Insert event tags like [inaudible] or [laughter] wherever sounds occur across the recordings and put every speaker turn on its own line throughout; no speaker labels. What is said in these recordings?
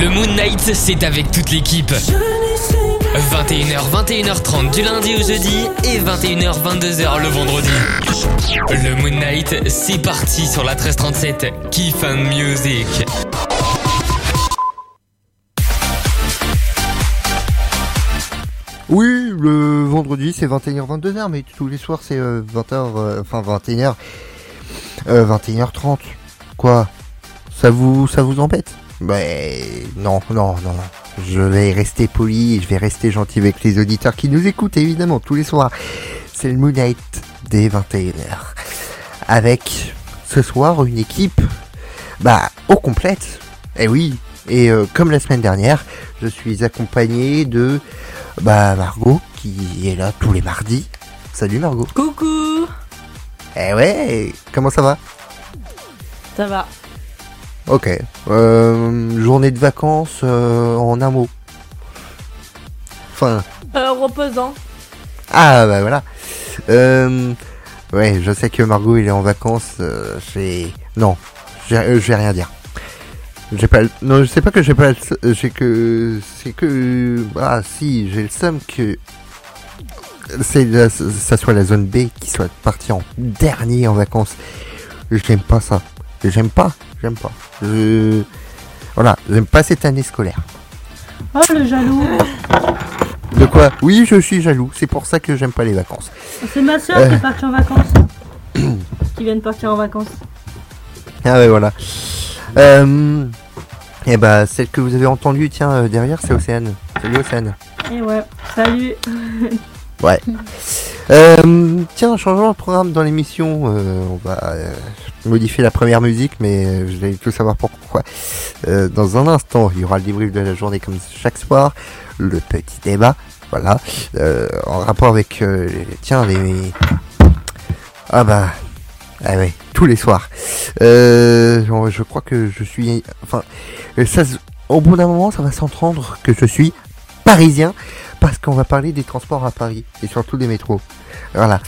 Le Moon Knight, c'est avec toute l'équipe. 21h, 21h30 du lundi au jeudi et 21h, 22h le vendredi. Le Moon Knight, c'est parti sur la 1337. Kiff and Music.
Oui, le vendredi c'est 21h 22h, mais tous les soirs c'est 20h, enfin 21h, 21h30. Quoi? Ça vous, ça vous embête? Ben non, non, non, non. Je vais rester poli et je vais rester gentil avec les auditeurs qui nous écoutent évidemment tous les soirs. C'est le Moon Night des 21h. Avec ce soir une équipe, bah, au complète. Eh oui. Et euh, comme la semaine dernière, je suis accompagné de bah Margot qui est là tous les mardis. Salut Margot.
Coucou
Eh ouais, comment ça va?
Ça va.
Ok. Euh, journée de vacances euh, en un mot. Enfin.
Euh, reposant.
Ah bah voilà. Euh, ouais, je sais que Margot il est en vacances. J'ai non, je vais rien dire. J'ai pas. Non, je sais pas que j'ai pas. J'ai que. C'est que. Ah si, j'ai le seum que. C'est la- ça soit la zone B qui soit partie en dernier en vacances. J'aime pas ça. J'aime pas. J'aime pas. Je. Voilà, j'aime pas cette année scolaire.
Oh, le jaloux.
De quoi? Oui, je suis jaloux. C'est pour ça que j'aime pas les vacances.
C'est ma soeur
Euh.
qui est partie en vacances. [coughs] qui vient de partir en vacances.
Ah ouais voilà. Euh, et bah celle que vous avez entendue tiens euh, derrière c'est Océane. Salut Océane.
Et ouais, salut.
Ouais. Euh, tiens, changeons le programme dans l'émission. euh, on va modifier la première musique, mais euh, je vais tout savoir pourquoi. Euh, dans un instant, il y aura le débrief de la journée comme chaque soir, le petit débat, voilà, euh, en rapport avec, euh, tiens, les... Ah bah, ah ouais, tous les soirs. Euh, je- je crois que je suis, enfin, euh, ça, au bout d'un moment, ça va s'entendre que je suis parisien parce qu'on va parler des transports à Paris et surtout des métros. Voilà.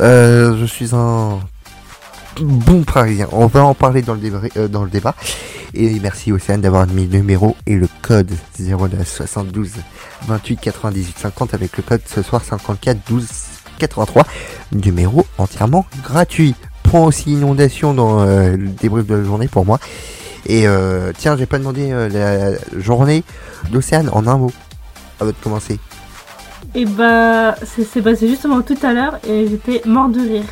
Euh, je suis un bon parisien. On va en parler dans le, débat, euh, dans le débat. Et merci Océane d'avoir mis le numéro et le code 09 72 28 98 50 avec le code ce soir 54 12 83. Numéro entièrement gratuit. Point aussi inondation dans euh, le débrief de la journée pour moi. Et euh, tiens, j'ai pas demandé euh, la journée d'Océane en un mot. Avant de commencer.
Et bah, c'est c'est passé justement tout à l'heure et j'étais mort de rire.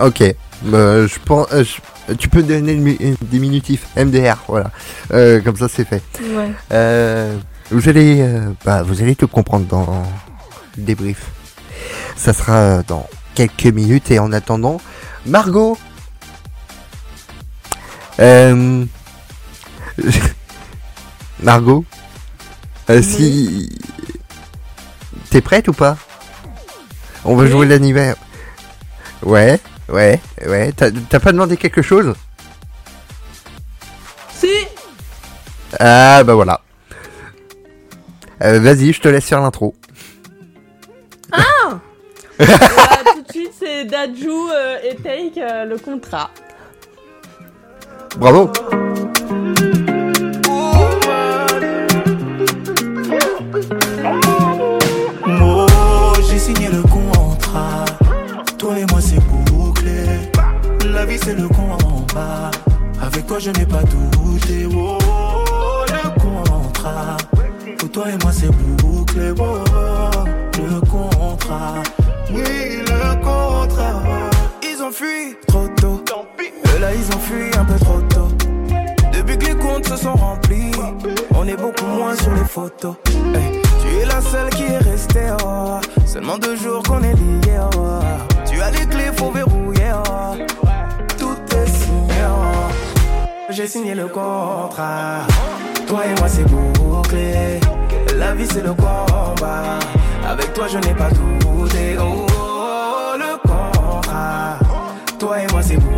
Ok. Bah, je pense, euh, je- tu peux donner le des minutifs MDR, voilà. Euh, comme ça, c'est fait.
Ouais.
Euh, vous allez, euh, bah, vous allez tout comprendre dans le débrief. Ça sera dans quelques minutes et en attendant, Margot. Euh, [laughs] Margot, euh, si t'es prête ou pas? On va
Oui.
jouer l'anniversaire. Ouais, ouais, ouais. T'as pas demandé quelque chose?
Si
Ah bah voilà. Euh, Vas-y, je te laisse faire l'intro. [laughs]
Bah, Tout de suite, c'est Dajou euh, et Take euh, le contrat.
Bravo.
C'est le combat. Avec toi je n'ai pas douté. Oh, le contrat. Pour toi et moi c'est bouclé. Oh, le contrat. Oui, le contrat. Ils ont fui trop tôt. Et là ils ont fui un peu trop tôt. Depuis que les comptes se sont remplis, on est beaucoup moins sur les photos. Hey, tu es la seule qui est restée, oh. seulement deux jours qu'on est liés. Oh. Tu as les clés, faut verrouiller. Oh. J'ai signé le contrat. Toi et moi c'est bouclé. La vie c'est le combat. Avec toi je n'ai pas douté. Oh, oh, le contrat. Toi et moi c'est bouclé.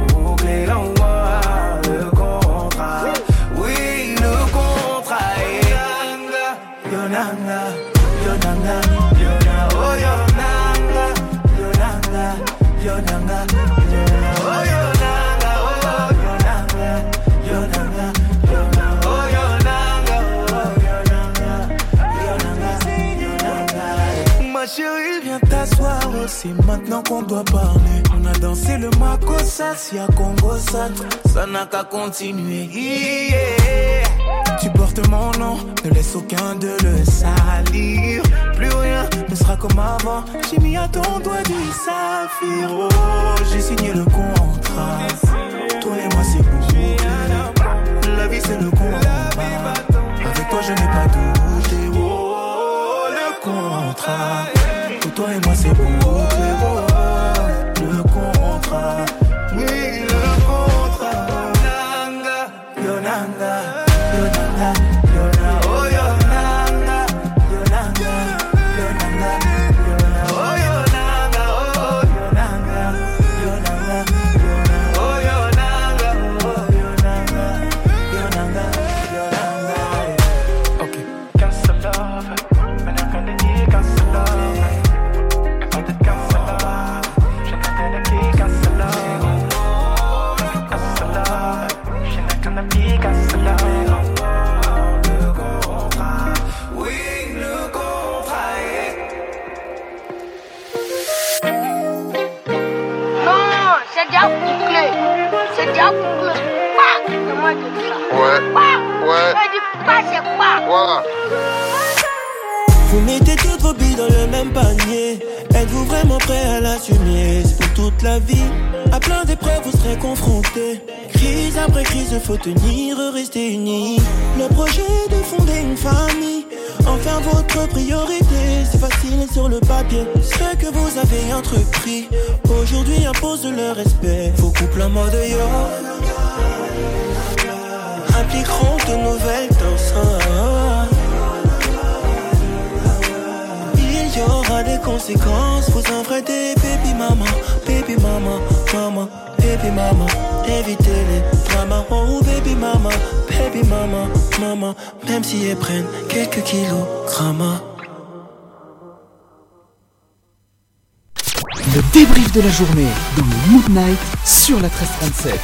Makosa, si à Congo ça, ça n'a qu'à continuer. Tu portes mon nom, ne laisse aucun de le salir. Plus rien ne sera comme avant. J'ai mis à ton doigt du saphir. Oh, j'ai signé le contrat. Toi et moi, c'est beau. La vie, c'est le combat.
Tenir, rester unis. Le projet de fonder une famille. En faire votre priorité, c'est facile sur le papier. Ce que vous avez entrepris, aujourd'hui impose le respect. Vos couples en mode yo impliqueront de nouvelles danses. Il y aura des conséquences, vous en ferez des baby mama, baby mama, mama, baby mama. Évitez les dramas, oh baby mama, baby mama, mama. Même si elles prennent quelques kilogrammes.
Le débrief de la journée dans le Mood Night sur la 1337.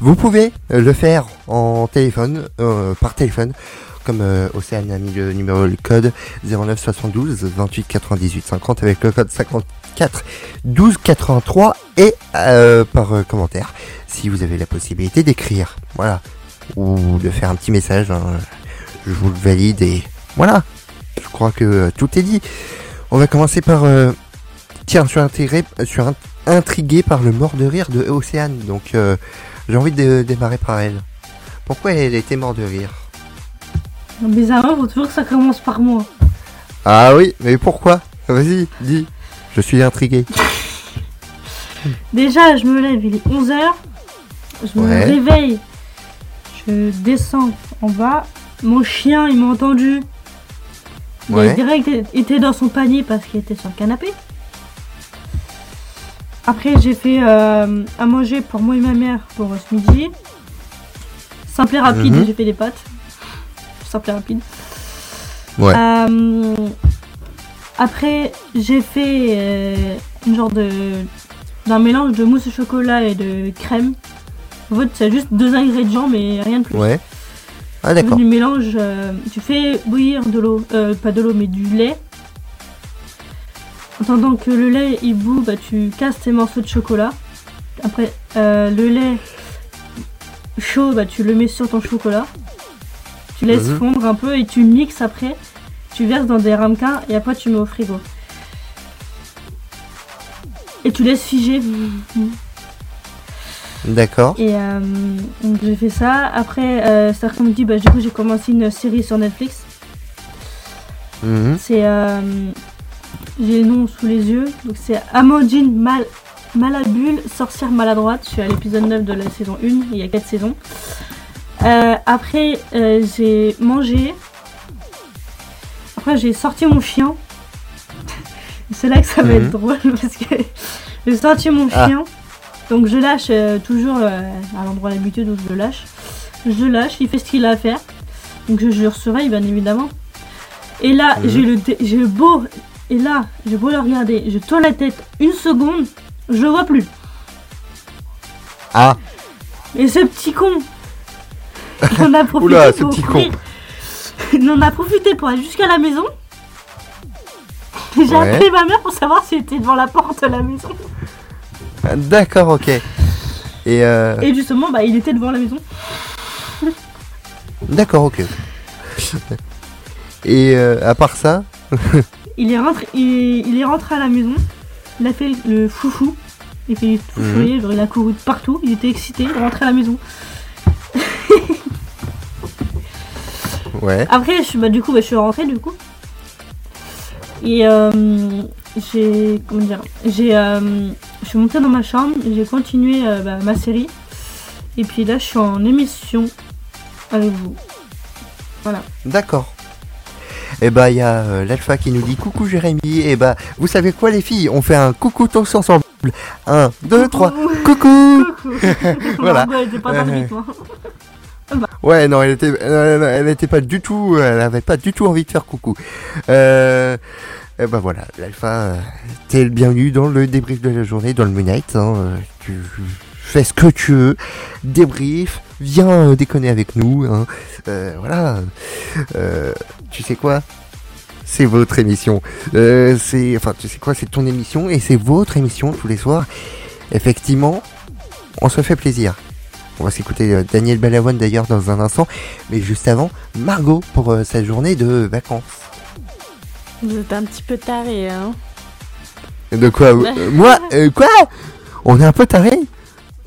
Vous pouvez euh, le faire en téléphone, euh, par téléphone, comme euh, Océane a mis le numéro, le code 09 72 28 98 50 avec le code 54 12 83 et euh, par euh, commentaire si vous avez la possibilité d'écrire, voilà, ou de faire un petit message. hein. je vous le valide et voilà. Je crois que euh, tout est dit. On va commencer par euh, tiens, je suis intrigué par le mort de rire de Océane, donc. euh, j'ai envie de démarrer par elle. Pourquoi elle était mort de rire?
Bizarrement, faut toujours que ça commence par moi.
Ah oui, mais pourquoi? Vas-y, dis. Je suis intrigué. [laughs]
Déjà, je me lève, il est 11h. Je me
Ouais.
réveille. Je descends en bas. Mon chien, il m'a entendu. Il
Ouais.
a direct été dans son panier parce qu'il était sur le canapé. Après, j'ai fait euh, à manger pour moi et ma mère pour ce midi. Simple et rapide,
Mhm.
j'ai fait des pâtes. Simple et rapide.
Ouais.
Euh, après, j'ai fait euh, une genre de d'un mélange de mousse au chocolat et de crème. En fait, c'est juste deux ingrédients, mais rien de plus.
Ouais. Ah d'accord.
Du mélange, euh, tu fais bouillir de l'eau, euh, pas de l'eau, mais du lait. En attendant que le lait il bout, bah, tu casses tes morceaux de chocolat. Après, euh, le lait chaud, bah, tu le mets sur ton chocolat. Tu laisses
Mhm.
fondre un peu et tu mixes après. Tu verses dans des ramequins et après tu mets au frigo. Et tu laisses figer.
D'accord.
Et euh, donc j'ai fait ça. Après, euh, cet après-midi, bah, du coup, j'ai commencé une série sur Netflix.
Mhm.
C'est. euh, j'ai le nom sous les yeux. Donc c'est Amandine Mal Malabule, sorcière maladroite. Je suis à l'épisode 9 de la saison 1. Il y a 4 saisons. Euh, après, euh, j'ai mangé. Après, j'ai sorti mon chien. [laughs] C'est là que ça va
Mhm.
être drôle [laughs] parce que j'ai sorti mon
Ah.
chien. Donc je lâche euh, toujours à l'endroit d'habitude où je le lâche. Je le lâche, il fait ce qu'il a à faire. Donc je, je le surveille bien évidemment. Et là,
Mhm.
j'ai le, j'ai beau. Et là, j'ai beau le regarder, je tourne la tête une seconde, je le vois plus.
Ah,
Et ce petit con, [laughs] on a profité
Oula, ce
pour
petit
Il en a profité pour aller jusqu'à la maison. J'ai
Ouais.
appelé ma mère pour savoir s'il était devant la porte de la maison.
Ah, D'accord, ok. Et euh,
Et justement, bah, il était devant la maison.
d'accord, ok. Et euh, à part ça, [laughs]
Il est rentré, il, il est rentré à la maison. Il a fait le foufou. Il a fait le genre, il a couru de partout. Il était excité de rentrer à la maison. [laughs]
ouais.
Après, je, suis- bah, du coup, bah, je suis rentrée du coup. Et euh, j'ai. Comment dire J'ai. euh, je suis montée dans ma chambre, j'ai continué euh, bah, ma série. Et puis là, je suis en émission avec vous. Voilà.
D'accord. Et bah il y a euh, l'alpha qui nous dit coucou Jérémy. Et bah vous savez quoi les filles, on fait un coucou tous ensemble. Un, deux, trois, coucou. [laughs] [laughs] Voilà.
Pas dans le rythme. hein.
Ouais non elle était, euh, elle était pas du tout, elle avait pas du tout envie de faire coucou. Euh, et bah voilà l'alpha, euh, t'es le bienvenu dans le débrief de la journée, dans le Moonlight. Hein, euh, tu fais ce que tu veux, débrief, viens euh, déconner avec nous. Hein, euh, voilà. Euh, tu sais quoi? C'est votre émission. Euh, c'est, enfin, tu sais quoi C'est ton émission et c'est votre émission tous les soirs. Effectivement, on se fait plaisir. On va s'écouter euh, Daniel Balavoine d'ailleurs dans un instant, mais juste avant, Margot pour euh, sa journée de vacances.
Vous êtes un petit peu taré, hein.
De quoi euh, [laughs] Moi euh, Quoi? On est un peu taré?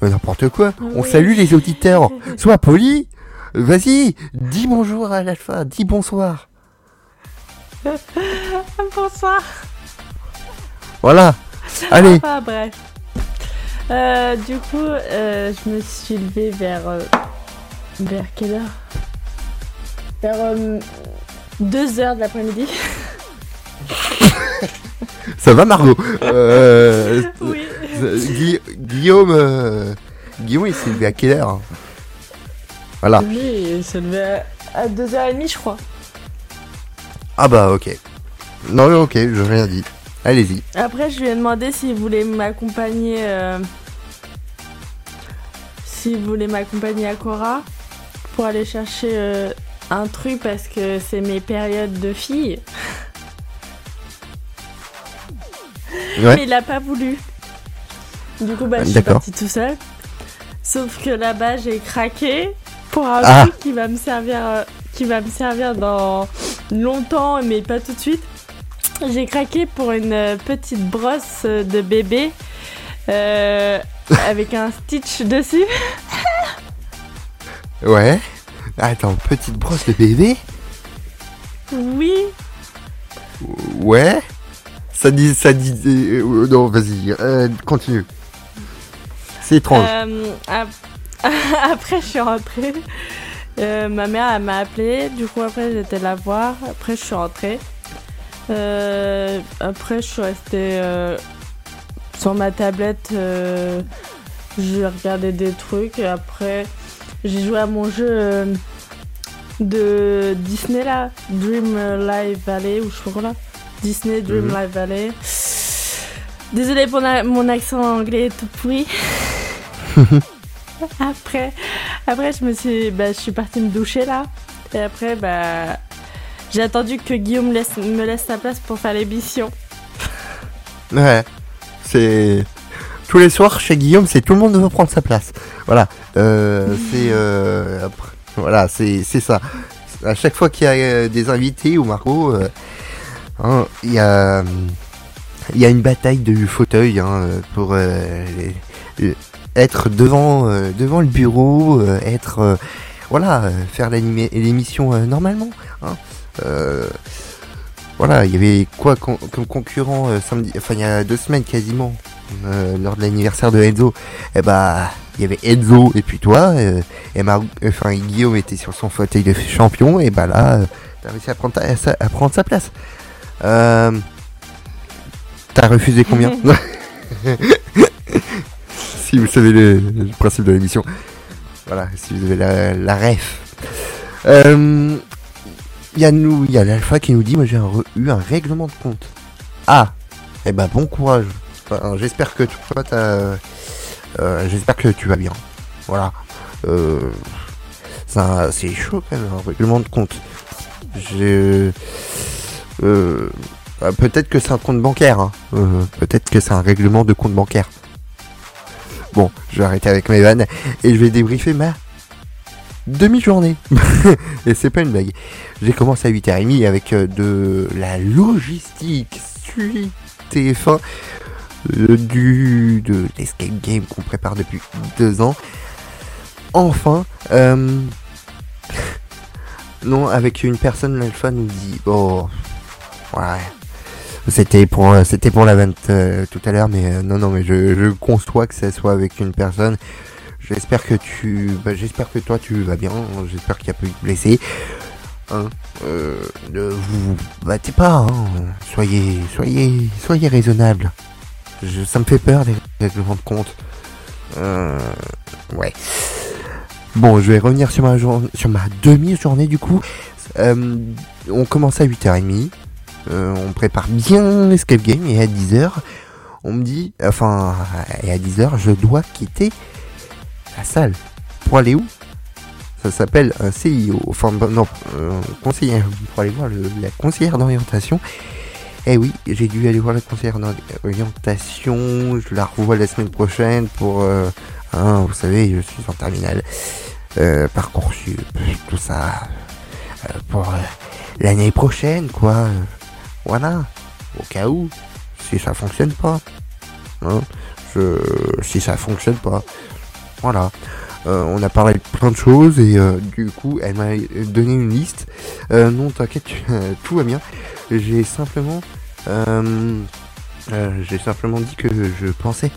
N'importe quoi. On salue les auditeurs. Sois poli. Vas-y, dis bonjour à l'alpha, dis bonsoir. [laughs]
Bonsoir.
Voilà. Allez.
Enfin, bref. Euh, du coup, euh, je me suis levée vers. euh, vers quelle heure? Vers 2 heures de l'après-midi. [laughs]
Ça va Margot? Euh,
Oui.
euh, Gui- Guillaume, euh, Guillaume il s'est levé à quelle heure? Voilà.
Oui, il se levait à 2h30, je crois.
Ah bah ok. Non ok, je rien dit. Allez-y.
Après, je lui ai demandé s'il voulait m'accompagner. euh, S'il voulait m'accompagner à Cora pour aller chercher euh, un truc parce que c'est mes périodes de. [laughs]
Ouais.
Mais il a pas voulu. Du coup, bah, je suis partie tout seul. Sauf que là-bas, j'ai craqué pour un
Ah.
truc qui va me servir, euh, qui va me servir dans longtemps, mais pas tout de suite. J'ai craqué pour une euh, petite brosse de bébé euh, avec un stitch dessus. [laughs]
Ouais. Attends, petite brosse de bébé
Oui,
Ouais. Ça dit, ça dit. euh, non, vas-y, euh, continue. C'est étrange.
Euh, ap- [laughs] après, je suis rentrée. Euh, ma mère, elle m'a appelé. Du coup, après, j'étais la voir. Après, je suis rentrée. Euh, après, je suis restée euh, sur ma tablette. euh, j'ai regardé des trucs. Et après, j'ai joué à mon jeu euh, de Disney là. Dream Live Valley, ou je sais pas là. Disney Dream
Mhm.
Live Valley. Désolée pour mon accent anglais tout pourri. [laughs] après, après je me suis, bah, je suis partie me doucher là. Et après, bah, j'ai attendu que Guillaume laisse, me laisse sa place pour faire l'émission.
Ouais. C'est. Tous les soirs chez Guillaume, c'est tout le monde veut prendre sa place. Voilà. Euh, c'est. euh, Voilà, c'est ça. À chaque fois qu'il y a euh, des invités ou Margot, hein, il y a. Il y a une bataille de fauteuil hein, pour être devant, devant le bureau, être. voilà, faire l'émission normalement. hein. Voilà, il y avait quoi con- comme concurrent euh, samedi, enfin il y a deux semaines quasiment, euh, lors de l'anniversaire de Enzo. Et bah, il y avait Enzo et puis toi, euh, et Mar- enfin Guillaume était sur son fauteuil de champion, et bah là, t'as réussi à prendre, ta- sa- à prendre sa place. T'as refusé combien [laughs] [laughs] Si vous savez le, le principe de l'émission. Voilà, si vous avez la, la ref. Euh, il y a nous, il y a l'alpha qui nous dit, moi j'ai eu un règlement de compte. Ah, eh ben bon courage. Enfin, j'espère que toi t'as, euh, j'espère que tu vas bien. Voilà. Euh, c'est chaud quand même un règlement de compte. Je... Euh, euh, peut-être que c'est un compte bancaire. hein. Euh, peut-être que c'est un règlement de compte bancaire. Bon, je vais arrêter avec mes vannes et je vais débriefer ma demi-journée. [laughs] et c'est pas une blague. J'ai commencé à 8h30 avec euh, de la logistique suite TF1 euh, du de l'escape game qu'on prépare depuis deux ans. Enfin, euh, [laughs] non, avec une personne, l'alpha nous dit, oh, ouais, c'était pour, euh, c'était pour la vente tout à l'heure, mais non, non, mais je, je conçois que ça soit avec une personne. J'espère que tu, bah, j'espère que toi tu vas bien. J'espère qu'il n'y a pas eu de blessés. Hein, euh, ne vous battez pas. Hein, soyez, soyez, soyez raisonnable. Je, ça me fait peur les règlements de compte. Euh, ouais. Bon, je vais revenir sur ma journée, sur ma demi-journée du coup. Euh, on commence à 8h30. Euh, on prépare bien l'escape game et à 10h, on me dit, enfin, et à 10h, je dois quitter la salle. Pour aller où? Ça s'appelle un CIO, enfin, bah, non, euh, conseiller, pour aller voir le- la conseillère d'orientation. Eh oui, j'ai dû aller voir la conseillère d'orientation, je la revois la semaine prochaine pour, euh, vous savez, je suis en terminale, euh, Parcoursup, tout ça, euh, pour euh, l'année prochaine, quoi. voilà, au cas où, si ça fonctionne pas. Hein, je, si ça fonctionne pas. Voilà. Euh, on a parlé de plein de choses et euh, du coup elle m'a donné une liste. Euh, non t'inquiète, [laughs] tout va bien. J'ai simplement j'ai simplement dit que je pensais.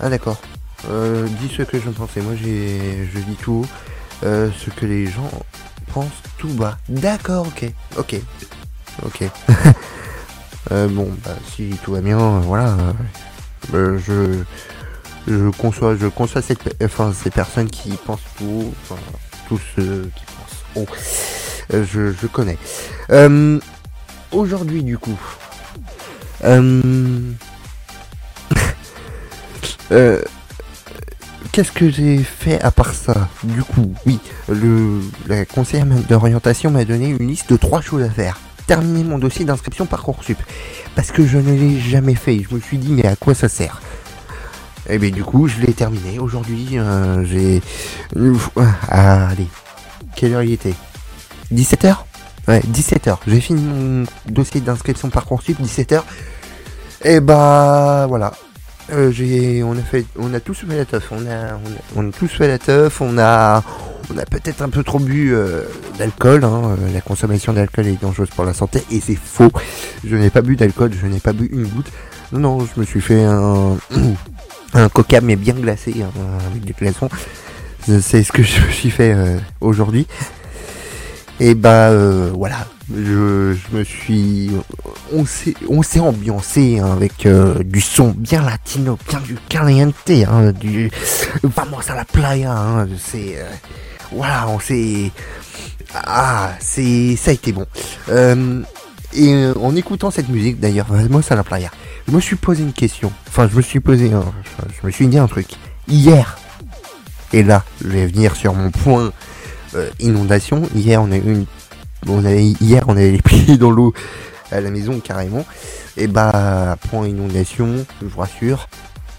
Ah d'accord. Dis ce que je pensais. Moi j'ai je dis tout haut ce que les gens pensent tout bas. D'accord, ok, ok. Ok. [laughs] Bon, bah, si tout va bien, voilà. je, je conçois, je conçois cette, ces personnes qui pensent tout, enfin, tous ceux qui pensent. Euh, je, connais. Euh, Aujourd'hui, du coup, [laughs] euh, Qu'est-ce que j'ai fait à part ça? Du coup, oui, le, la conseillère d'orientation m'a donné une liste de trois choses à faire. Terminer mon dossier d'inscription Parcoursup. Parce que je ne l'ai jamais fait. Je me suis dit, mais à quoi ça sert? Et bien du coup, je l'ai terminé. Aujourd'hui, euh, j'ai... Ah, allez. Quelle heure il était? 17h Ouais, 17h. J'ai fini mon dossier d'inscription Parcoursup, 17h. Et bah voilà. Euh, j'ai, on a fait, on a tous fait la teuf. On a, on a, on a tous fait la teuf. On a, on a peut-être un peu trop bu euh, d'alcool. hein. La consommation d'alcool est dangereuse pour la santé et c'est faux. Je n'ai pas bu d'alcool. Je n'ai pas bu une goutte. Non, non, je me suis fait un, un coca mais bien glacé hein, avec des glaçons. C'est ce que je me suis fait euh, aujourd'hui. Et bah euh, voilà, je, me suis, on s'est, ambiancé hein, avec euh, du son bien latino, bien du caliente, hein, du à la playa, c'est, voilà, on s'est, ah, c'est, ça a été bon. Et en écoutant cette musique d'ailleurs, vamos à la playa, je me suis posé une question. Enfin, je me suis posé, un- je me suis dit un truc. Hier, et là, je vais venir sur mon point euh, inondation. Hier, on a eu une, on a, hier, on avait les [laughs] pieds dans l'eau à la maison carrément. Et bah, point inondation, je vous rassure,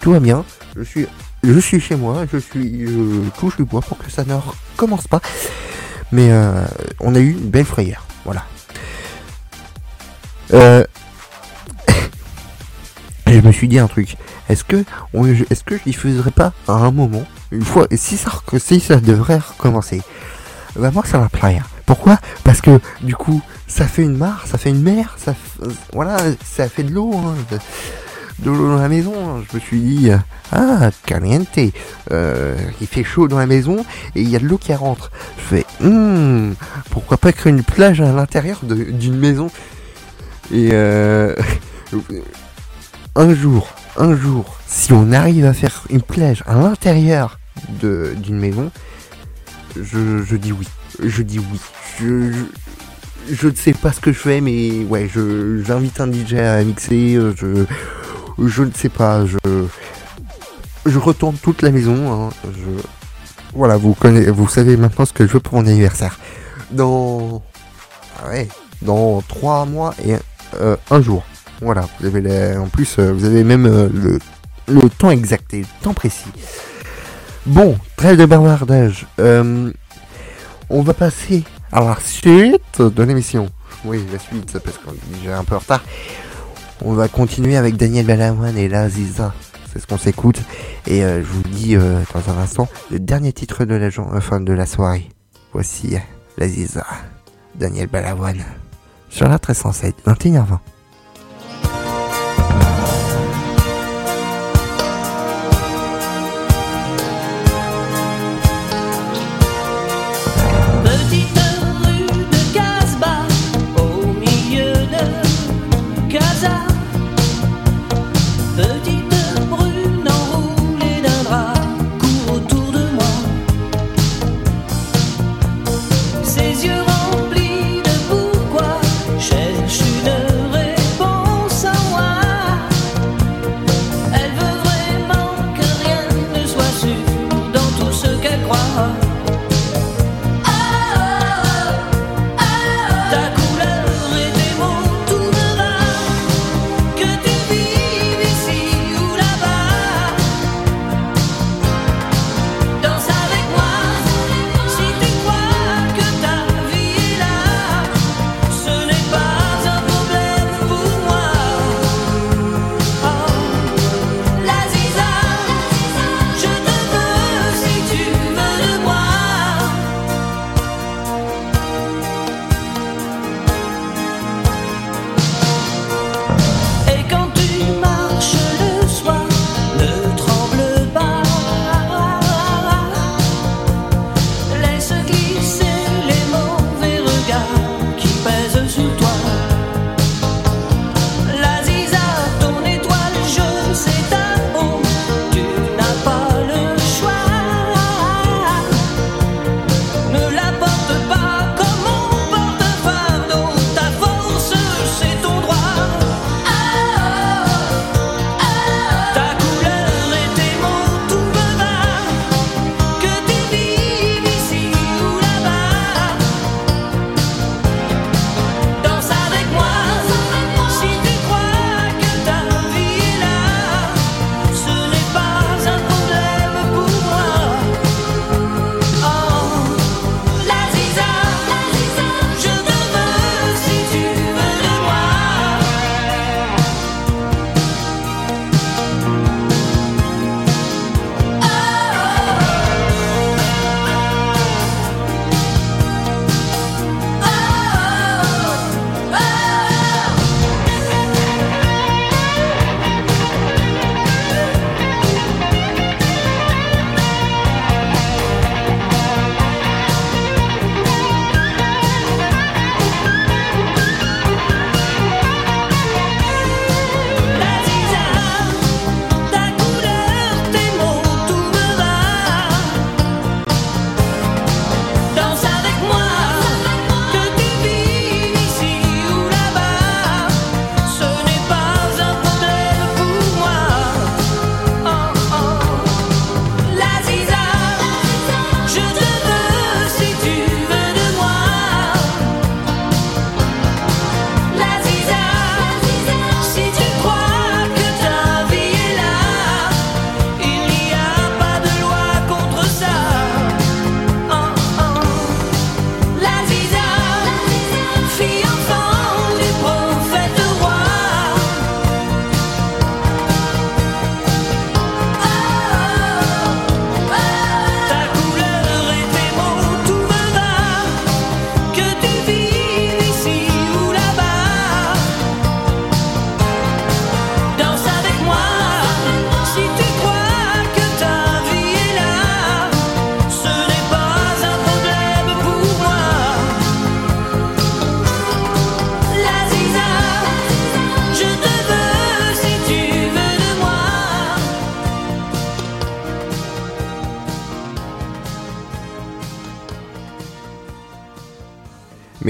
tout va bien. Je suis, je suis chez moi, je suis, je touche le bois pour que ça ne recommence pas. Mais euh, on a eu une belle frayeur, voilà. Euh, je me suis dit un truc. Est-ce que, est-ce que je pas à un moment, une fois, si ça, si ça devrait recommencer, bah moi ça va plaire. Pourquoi? Parce que du coup, ça fait une mare, ça fait une mer, ça, euh, voilà, ça fait de l'eau, hein, de, l'eau dans la maison. hein. Je me suis dit, euh, ah, caliente, euh, il fait chaud dans la maison et il y a de l'eau qui rentre. Je fais, hmm, pourquoi pas créer une plage à l'intérieur d'une maison? Et euh, un jour, un jour, si on arrive à faire une plage à l'intérieur d'une maison, je, dis oui. Je dis oui. Je, je, ne sais pas ce que je fais, mais ouais, j'invite un DJ à mixer. euh, Je, je ne sais pas. Je, je retourne toute la maison. hein, voilà, vous connaissez, vous savez maintenant ce que je veux pour mon anniversaire. Dans
ouais, mois et euh, un jour. Voilà, vous avez en plus, euh, vous avez même euh, le, temps exact et le temps précis. Bon, trêve de bavardage. Euh, on va passer à la suite de l'émission. Oui, la suite, parce qu'on est déjà un peu en retard. On va continuer avec Daniel Balavoine et la Ziza. C'est ce qu'on s'écoute. Et je vous dis dans un instant le dernier titre de la, enfin, de la soirée. Voici la Ziza. Daniel Balavoine. Sur la 1307, 21h20.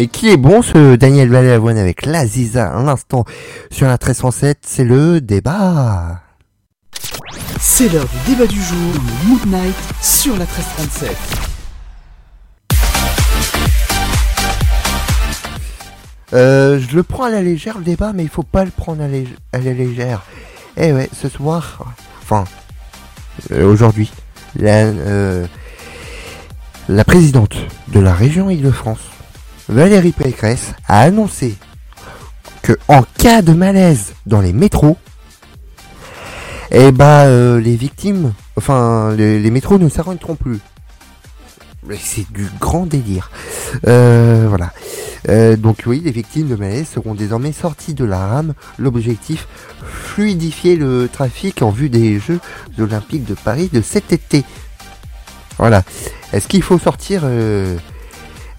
Mais qui est bon ce Daniel Balavoine avec l'Aziza? Un instant sur la 1307 C'est le débat.
C'est l'heure du débat du jour le Mood Night sur la 1337.
Euh, je le prends à la légère le débat, mais il faut pas le prendre à, lég- à la légère. Eh ouais, ce soir, enfin, euh, aujourd'hui, la, euh, la présidente de la région Île-de-France, Valérie Pécresse, a annoncé que en cas de malaise dans les métros, eh bah euh, les victimes, enfin les, métros ne s'arrêteront plus. C'est du grand délire. Euh, voilà. Euh, donc oui, les victimes de malaise seront désormais sorties de la rame. L'objectif, fluidifier le trafic en vue des Jeux Olympiques de Paris de cet été. Voilà. Est-ce qu'il faut sortir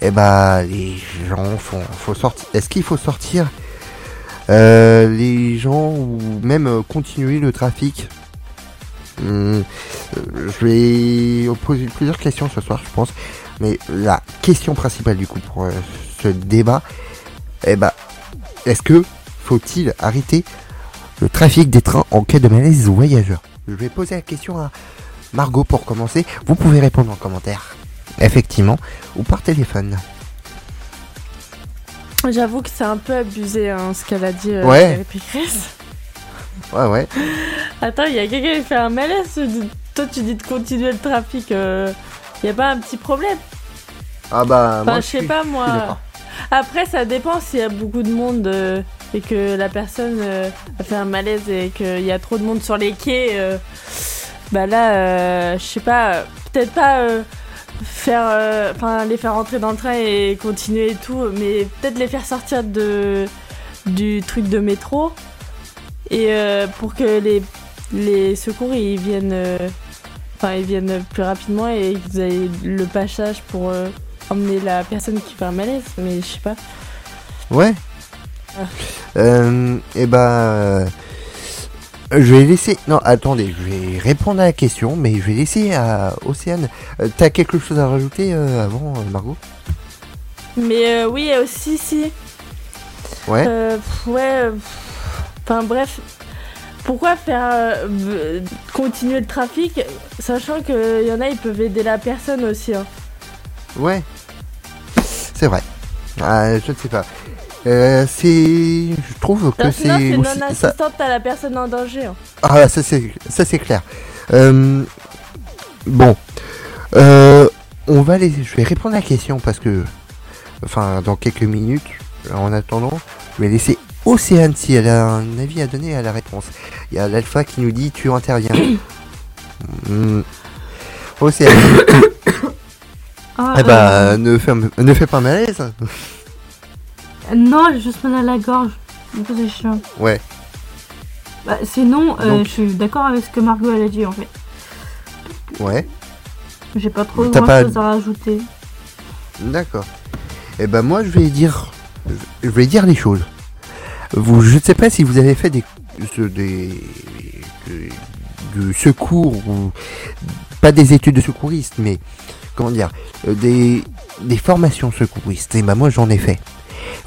Eh ben, les gens font, faut sortir. Est-ce qu'il faut sortir euh, les gens ou même euh, continuer le trafic? Hum, euh, Je vais poser plusieurs questions ce soir, je pense. Mais la question principale du coup pour ce débat, eh ben, est-ce que faut-il arrêter le trafic des trains en cas de malaise voyageurs? Je vais poser la question à Margot pour commencer. Vous pouvez répondre en commentaire, effectivement, ou par téléphone.
J'avoue que c'est un peu abusé hein, ce qu'elle a dit, euh,
Ouais.
Pécresse. [laughs]
Ouais, ouais.
Attends, il y a quelqu'un qui fait un malaise. Toi, tu dis de continuer le trafic. Il y a pas un petit problème?
Ah bah,
Enfin,
moi,
je sais
suis-
pas moi. Après, ça dépend s'il y a beaucoup de monde euh, et que la personne euh, a fait un malaise et qu'il y a trop de monde sur les quais. euh, bah là, euh, je sais pas, euh, peut-être pas faire, euh, enfin les faire rentrer dans le train et continuer et tout, mais peut-être les faire sortir de du truc de métro et euh, pour que les les secours ils viennent, euh, enfin ils viennent plus rapidement et que vous avez le passage pour euh, emmener la personne qui fait un malaise, mais je sais pas.
Ouais. Et bah, euh, je vais laisser. Non, attendez, je vais répondre à la question, mais je vais laisser à Océane. Euh, T'as quelque chose à rajouter euh, avant, euh, Margot?
Mais euh, oui, aussi, si.
Ouais.
Euh, pff, ouais. Enfin bref. Pourquoi faire continuer le trafic, sachant qu'il y en a, ils peuvent aider la personne aussi. hein?
Ouais. C'est vrai. Ah, je ne sais pas. Euh, c'est. Je trouve que c'est.
non
ça-
assistante à la personne en danger. hein.
Ah, ça c'est ça c'est clair. Euh, bon, Euh, on va les. Je vais répondre à la question parce que, enfin, dans quelques minutes. En attendant, je vais laisser Océane si elle a un avis à donner à la réponse. Il y a l'alpha qui nous dit tu interviens. [coughs] Hmm. Océane. [coughs]
Ah,
eh bah, ne fais ne fais pas malaise.
Non, j'ai juste mal à la gorge. Du coup, c'est chiant.
Ouais.
Bah, sinon, euh,
Donc-
je suis d'accord avec ce que Margot elle a dit en fait.
Ouais.
J'ai pas trop
T'as
grand
pas-
chose à rajouter.
D'accord. Et ben moi je vais dire, je vais dire les choses. Vous, je ne sais pas si vous avez fait des, ce- des, de- du secours ou pas des études de secouriste, mais comment dire, euh, des, des formations secouristes. Et ben moi j'en ai fait.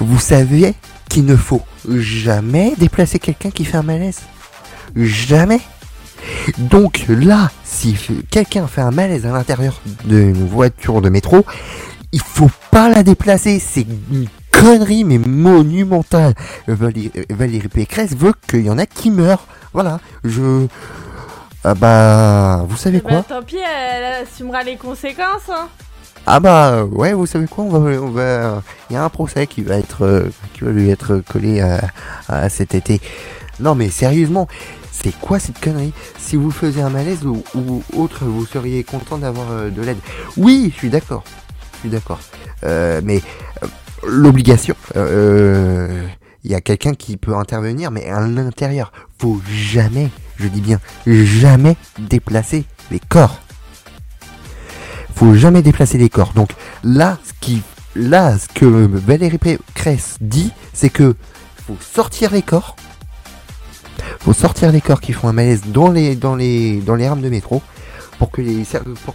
Vous savez qu'il ne faut jamais déplacer quelqu'un qui fait un malaise. Jamais. Donc là, si quelqu'un fait un malaise à l'intérieur d'une voiture de métro, il faut pas la déplacer. C'est une connerie mais monumentale. Valérie, Valérie Pécresse veut qu'il y en a qui meurent. Voilà. Je. Ah bah. Vous savez
Eh
quoi?
bah, tant pis, elle assumera les conséquences. Hein.
Ah bah ouais, vous savez quoi On va, on va, il y a un procès qui va être, euh, qui va lui être collé à, cet été. Non mais sérieusement, c'est quoi cette connerie? Si vous faisiez un malaise ou, autre, vous seriez content d'avoir euh, de l'aide. Oui, je suis d'accord, je suis d'accord. Euh, mais l'obligation, il y a quelqu'un qui peut intervenir, mais à l'intérieur, faut jamais, je dis bien, jamais déplacer les corps faut jamais déplacer les corps. Donc là, ce qui, là, ce que Valérie Pécresse dit, c'est que faut sortir les corps. Faut sortir les corps qui font un malaise dans les, dans les, dans les rames de métro pour que les,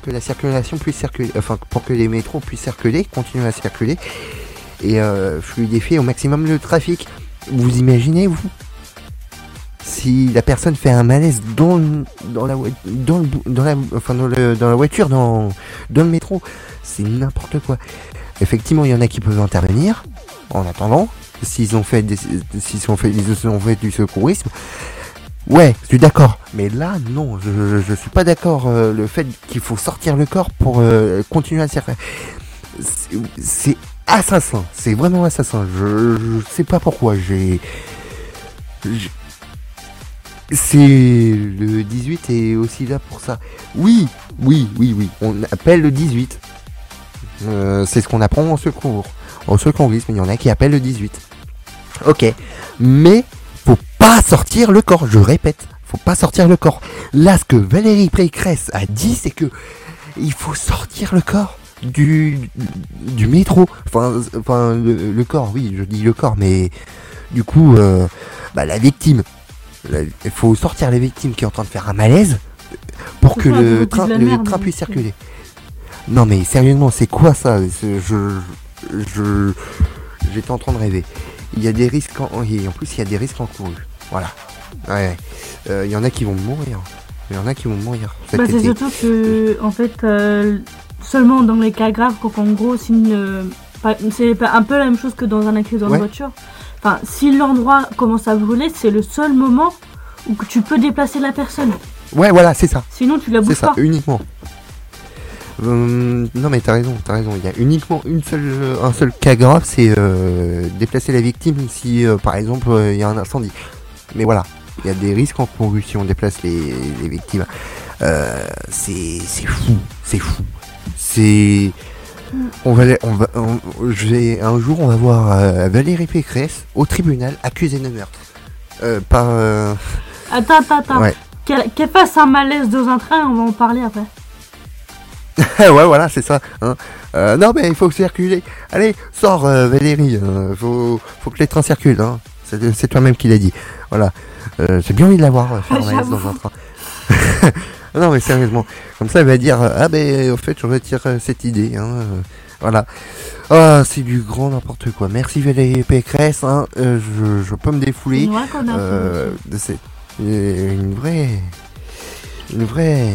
la circulation puisse circuler, enfin pour que les métros puissent circuler, continuer à circuler et euh, fluidifier au maximum le trafic. Vous imaginez vous? Si la personne fait un malaise dans, le- dans la dans le, dans la enfin dans, le, dans la voiture dans dans le métro c'est n'importe quoi effectivement il y en a qui peuvent intervenir en attendant s'ils ont fait des, s'ils ont fait, ils ont fait du secourisme. Ouais, je suis d'accord. Mais là, non, je, je, je suis pas d'accord. euh, le fait qu'il faut sortir le corps pour euh, continuer à se faire. C'est- C'est assassin. C'est vraiment assassin. Je, je sais pas pourquoi. J'ai. C'est le 18 est aussi là pour ça. Oui, oui, oui, oui. On appelle le 18. Euh, c'est ce qu'on apprend en secours. En secourisme, il y en a qui appellent le 18. Ok. Mais faut pas sortir le corps. Je répète, faut pas sortir le corps. Là, ce que Valérie Pécresse a dit, c'est que il faut sortir le corps du du métro. Enfin, enfin le, le corps, oui, je dis le corps, mais du coup, euh, bah, la victime. Il faut sortir la victime qui est en train de faire un malaise pour que le train, le
merde,
train puisse
c'est-
circuler. Non mais sérieusement, c'est quoi ça? C'est- Je, je, j'étais en train de rêver. Il y a des risques en, et en plus il y a des risques encourus. Voilà. Ouais. Euh, Il y en a qui vont mourir. Il y en a qui vont mourir.
Bah, c'est surtout que, en fait, euh, seulement dans les cas graves, quand en gros, si une- pas- c'est un peu la même chose que dans un accident
Ouais.
de voiture. Enfin, si l'endroit commence à brûler, c'est le seul moment où tu peux déplacer la personne.
Ouais, voilà, c'est ça.
Sinon, tu la
C'est
bouges
ça,
pas.
uniquement. Hum, non mais t'as raison, t'as raison. Il y a uniquement une seule, un seul cas grave, c'est euh, déplacer la victime si, euh, par exemple, euh, il y a un incendie. Mais voilà, il y a des risques encourus si on déplace les, les victimes. Euh, c'est c'est fou, c'est fou. C'est on va, on va, on- je vais un jour on va voir euh, Valérie Pécresse au tribunal accusée de meurtre. Euh, par euh,
Attends, attends, attends.
Ouais.
Qu'elle qu'elle fasse un malaise dans un train, on va en parler après. [laughs]
ouais, voilà, c'est ça. Hein. Euh, non, mais il faut circuler. Allez, sors, euh, Valérie. euh, faut, faut que les trains circulent. Hein. C'est c'est toi-même qui l'as dit. Voilà. Euh, J'ai bien envie de la voir euh, faire un malaise dans un train. [laughs] non, mais sérieusement. Comme ça, elle va dire euh, Ah, ben, au fait, je retire euh, cette idée. Hein. euh, Voilà. Ah, c'est du grand n'importe quoi. Merci Valérie Pécresse. Hein. euh, je, je peux me défouler. Euh, euh, une vraie. Une vraie.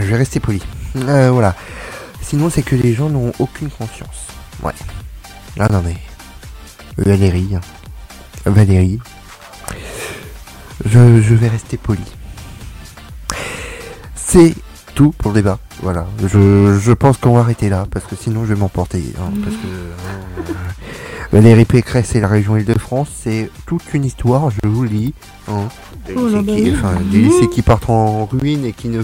Je vais rester poli. Euh, voilà. Sinon, c'est que les gens n'ont aucune conscience. Ouais. Ah non, mais. Valérie. hein. Valérie. Je, je vais rester poli. C'est tout pour le débat. Voilà. Je, je pense qu'on va arrêter là parce que sinon je vais m'emporter. hein, parce que. euh, Valérie Pécresse et la région Île-de-France, c'est toute une histoire, je vous le dis. hein. Des
Oh là
lycées qui-
oui.
enfin, des lycées qui partent en ruine et qui ne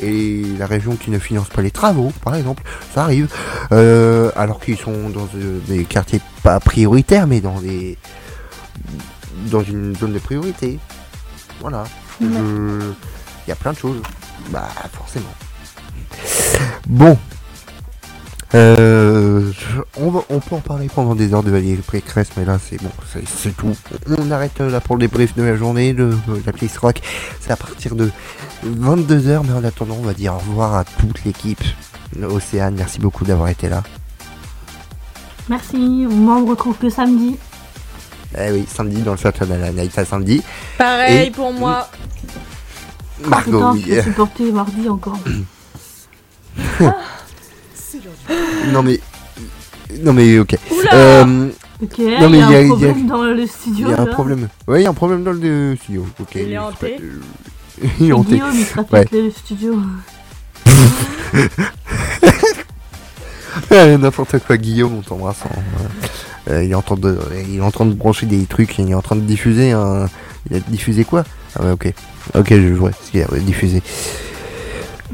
et la région qui ne finance pas les travaux, par exemple, ça arrive. Euh, alors qu'ils sont dans euh, des quartiers pas prioritaires, mais dans des dans une zone de priorité. Voilà. Je- Il y a plein de choses. Bah forcément. Bon. Euh, on, va- on peut en parler pendant des heures de Valérie Pécresse, mais là c'est bon, c'est tout. On arrête euh, là pour le débrief de la journée, de, de la playlist rock. C'est à partir de 22h, mais en attendant, on va dire au revoir à toute l'équipe. Océane, merci beaucoup d'avoir été là.
Merci. Moi, on me retrouve que samedi.
Eh oui, samedi dans le Saturday Night à samedi.
Pareil
Et-
pour moi.
Margot,
Putain,
oui.
supporter mardi encore. [coughs]
non mais. Non mais ok.
Oula
Euh,
Ok,
non,
il
mais
y a un
il y a-
problème dans le studio.
Il y a un problème. Ouais, il y a un problème dans le studio. Ok.
Il est hanté.
il est [laughs] hanté.
Guillaume, il sera
Ouais.
le studio. [laughs]
N'importe quoi, Guillaume, on t'embrasse. hein. Euh, il, est en train de, il est en train de brancher des trucs, il est en train de diffuser un. Il a diffusé quoi? Ah ouais, ok. Ok, je vois ce qu'il a diffusé.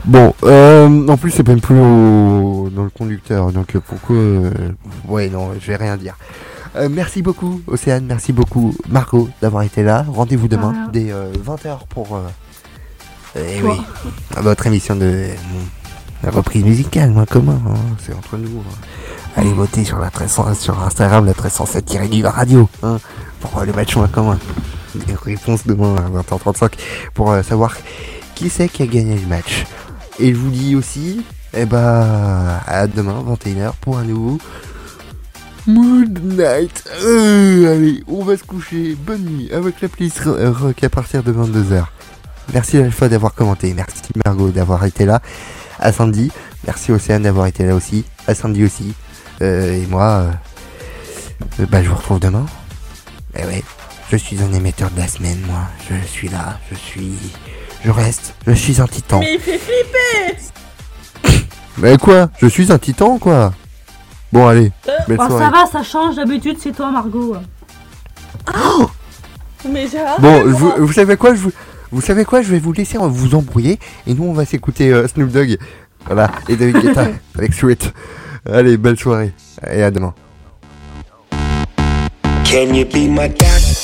Bon, euh, en plus, c'est même plus au- dans le conducteur, donc pourquoi. euh, Ouais, non, je vais rien dire. Euh, merci beaucoup, Océane, merci beaucoup, Marco, d'avoir été là. Rendez-vous demain, dès 20h, pour. eh oui, votre émission de. la reprise musicale, moins commun, hein, c'est entre nous. hein. Allez voter sur la 1300 sur Instagram, la 1307 du radio, hein, pour le match moins commun. Des réponses demain à 20h35 pour euh, savoir qui c'est qui a gagné le match. Et je vous dis aussi, eh bah, à demain, 21h, pour un nouveau Mood Night. Euh, allez, on va se coucher. Bonne nuit avec la playlist ro- rock à partir de 22h. Merci Alpha d'avoir commenté. Merci Margot d'avoir été là. À samedi. Merci Océane d'avoir été là aussi. À samedi aussi. Euh, et moi, euh, euh, bah, je vous retrouve demain. Eh ouais, je suis un émetteur de la semaine, moi. Je suis là, je suis. Je reste, je suis un titan.
Mais il fait flipper [laughs]
Mais quoi? Je suis un titan, quoi Bon, allez, belle
Oh,
soirée.
ça va, ça change. D'habitude, c'est toi, Margot.
Mais Gérard
Bon, vous, vous savez quoi? Je vous, vous savez quoi? Je vais vous laisser vous embrouiller et nous on va s'écouter euh, Snoop Dogg. Voilà, et David Guetta [laughs] avec Sweet. Allez, belle soirée et à demain.
Can you be my doctor?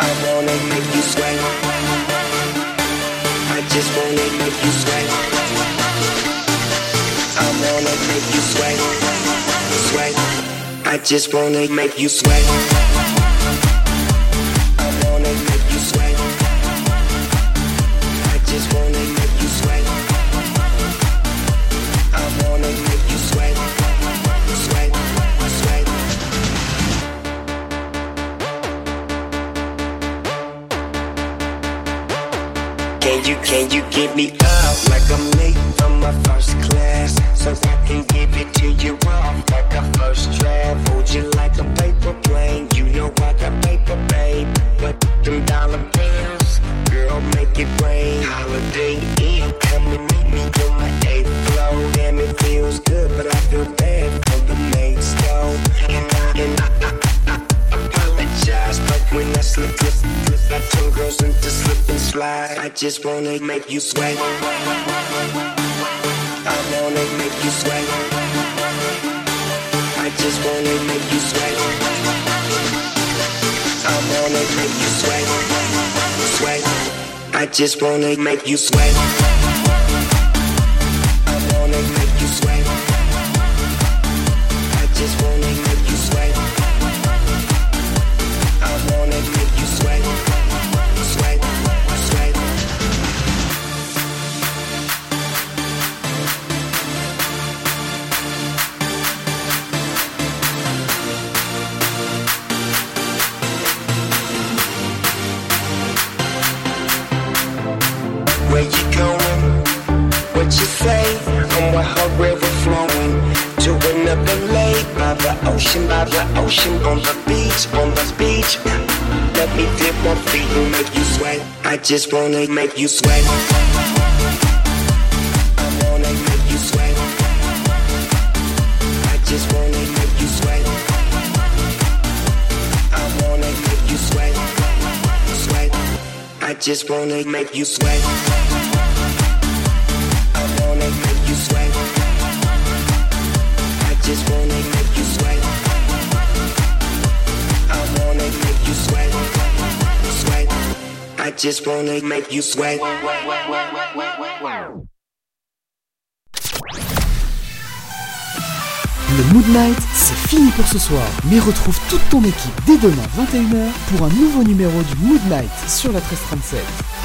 I wanna make you sweat. I just wanna make you sweat. I wanna make you sweat. Sweat. I just wanna make you sweat. I wanna make you sweat. I just wanna Can you, give me up like I'm late from my first class? So I can give it to you off like a first draft. Hold you like a paper plane. You know I got paper, babe. But them dollar bills, girl, make it rain. Holiday Inn, come and meet me on my eighth floor. Damn, it feels good, but I feel bad for the mates, though. And I, and I, I apologize, but when I slip, slip, slip, I turn girls into slip and slide. I just wanna make you sweat. I wanna make you sweat. I just wanna make you sweat. I wanna make you sweat. Sweat. I just wanna make you sweat. I wanna make ocean, on the beach, on the beach. Let me dip my feet and make you sweat. I just wanna make you sweat. I wanna make you sweat. I just wanna make you sweat. I wanna make you sweat. Sweat. I just wanna make you sweat. I wanna make you sweat. I just wanna
Le Mood Night, c'est fini pour ce soir. Mais retrouve toute ton équipe dès demain 21h pour un nouveau numéro du Mood Night sur la 1337.